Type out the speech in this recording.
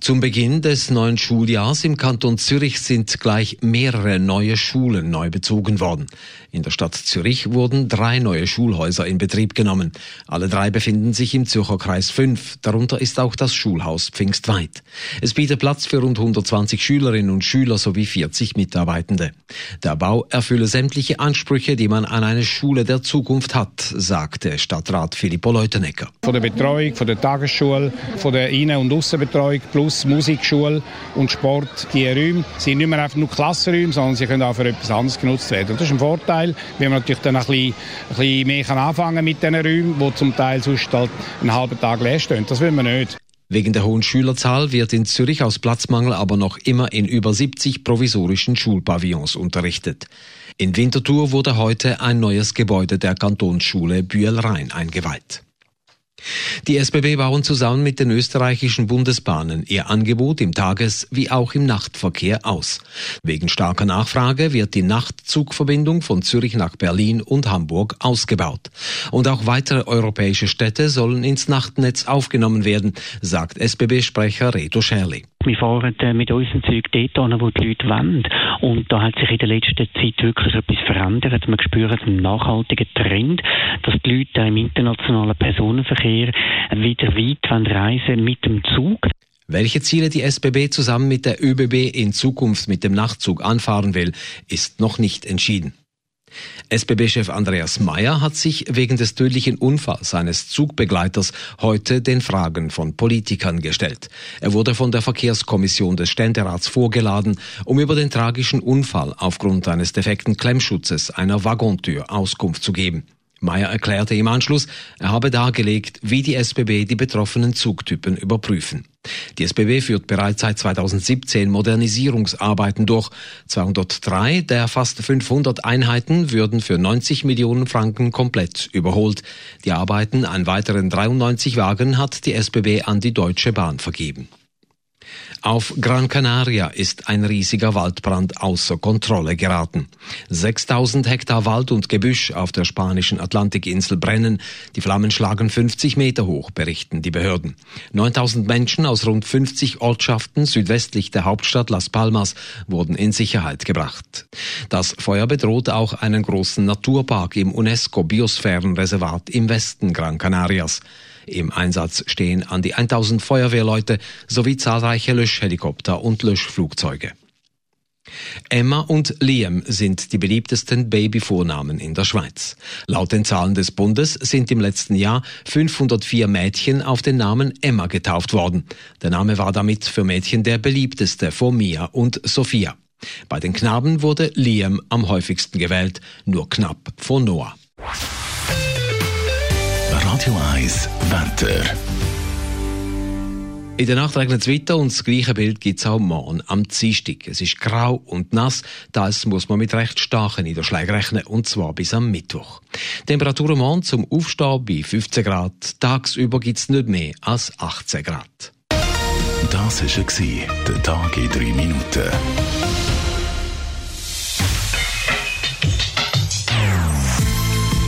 Zum Beginn des neuen Schuljahrs im Kanton Zürich sind gleich mehrere neue Schulen neu bezogen worden. In der Stadt Zürich wurden drei neue Schulhäuser in Betrieb genommen. Alle drei befinden sich im Zürcher Kreis 5. Darunter ist auch das Schulhaus Pfingstweit. Es bietet Platz für rund 120 Schülerinnen und Schüler sowie 40 Mitarbeitende. Der Bau erfülle sämtliche Ansprüche, die man an eine Schule der Zukunft hat, sagte Stadtrat Filippo Leutenegger. Von der Betreuung, von der Tagesschule, von der Innen- und Aussenbetreuung plus Musikschule und Sport. Die Räume sind nicht mehr einfach nur Klassenräume, sondern sie können auch für etwas anderes genutzt werden. Und das ist ein Vorteil weil man natürlich dann ein bisschen, ein bisschen mehr kann anfangen mit diesen Räumen, die zum Teil sonst halt einen halben Tag leer stehen. Das will man nicht. Wegen der hohen Schülerzahl wird in Zürich aus Platzmangel aber noch immer in über 70 provisorischen Schulpavillons unterrichtet. In Winterthur wurde heute ein neues Gebäude der Kantonsschule Bühl-Rhein eingeweiht. Die SBB bauen zusammen mit den österreichischen Bundesbahnen ihr Angebot im Tages- wie auch im Nachtverkehr aus. Wegen starker Nachfrage wird die Nachtzugverbindung von Zürich nach Berlin und Hamburg ausgebaut. Und auch weitere europäische Städte sollen ins Nachtnetz aufgenommen werden, sagt SBB-Sprecher Reto Scherli. Wir fahren äh, mit unserem Zeug dort hin, wo die Leute wollen. Und da hat sich in der letzten Zeit wirklich etwas verändert. Man spürt einen nachhaltigen Trend, dass die Leute im internationalen Personenverkehr wieder weit reisen mit dem Zug. Welche Ziele die SBB zusammen mit der ÖBB in Zukunft mit dem Nachtzug anfahren will, ist noch nicht entschieden. SBB-Chef Andreas Mayer hat sich wegen des tödlichen Unfalls seines Zugbegleiters heute den Fragen von Politikern gestellt. Er wurde von der Verkehrskommission des Ständerats vorgeladen, um über den tragischen Unfall aufgrund eines defekten Klemmschutzes einer Waggontür Auskunft zu geben. Meyer erklärte im Anschluss, er habe dargelegt, wie die SBB die betroffenen Zugtypen überprüfen. Die SBB führt bereits seit 2017 Modernisierungsarbeiten durch. 203 der fast 500 Einheiten würden für 90 Millionen Franken komplett überholt. Die Arbeiten an weiteren 93 Wagen hat die SBB an die Deutsche Bahn vergeben. Auf Gran Canaria ist ein riesiger Waldbrand außer Kontrolle geraten. 6000 Hektar Wald und Gebüsch auf der spanischen Atlantikinsel brennen. Die Flammen schlagen 50 Meter hoch, berichten die Behörden. 9000 Menschen aus rund 50 Ortschaften südwestlich der Hauptstadt Las Palmas wurden in Sicherheit gebracht. Das Feuer bedroht auch einen großen Naturpark im UNESCO-Biosphärenreservat im Westen Gran Canarias. Im Einsatz stehen an die 1000 Feuerwehrleute sowie zahlreiche Löschhelikopter und Löschflugzeuge. Emma und Liam sind die beliebtesten Babyvornamen in der Schweiz. Laut den Zahlen des Bundes sind im letzten Jahr 504 Mädchen auf den Namen Emma getauft worden. Der Name war damit für Mädchen der beliebteste vor Mia und Sophia. Bei den Knaben wurde Liam am häufigsten gewählt, nur knapp vor Noah. Radio 1 Wetter. In der Nacht regnet es weiter und das gleiche Bild gibt es auch morgen am Dienstag. Es ist grau und nass, das muss man mit recht starken Niederschlägen rechnen, und zwar bis am Mittwoch. Temperaturen morgen zum Aufstehen bei 15 Grad, tagsüber gibt es nicht mehr als 18 Grad. Das war der Tag in drei Minuten.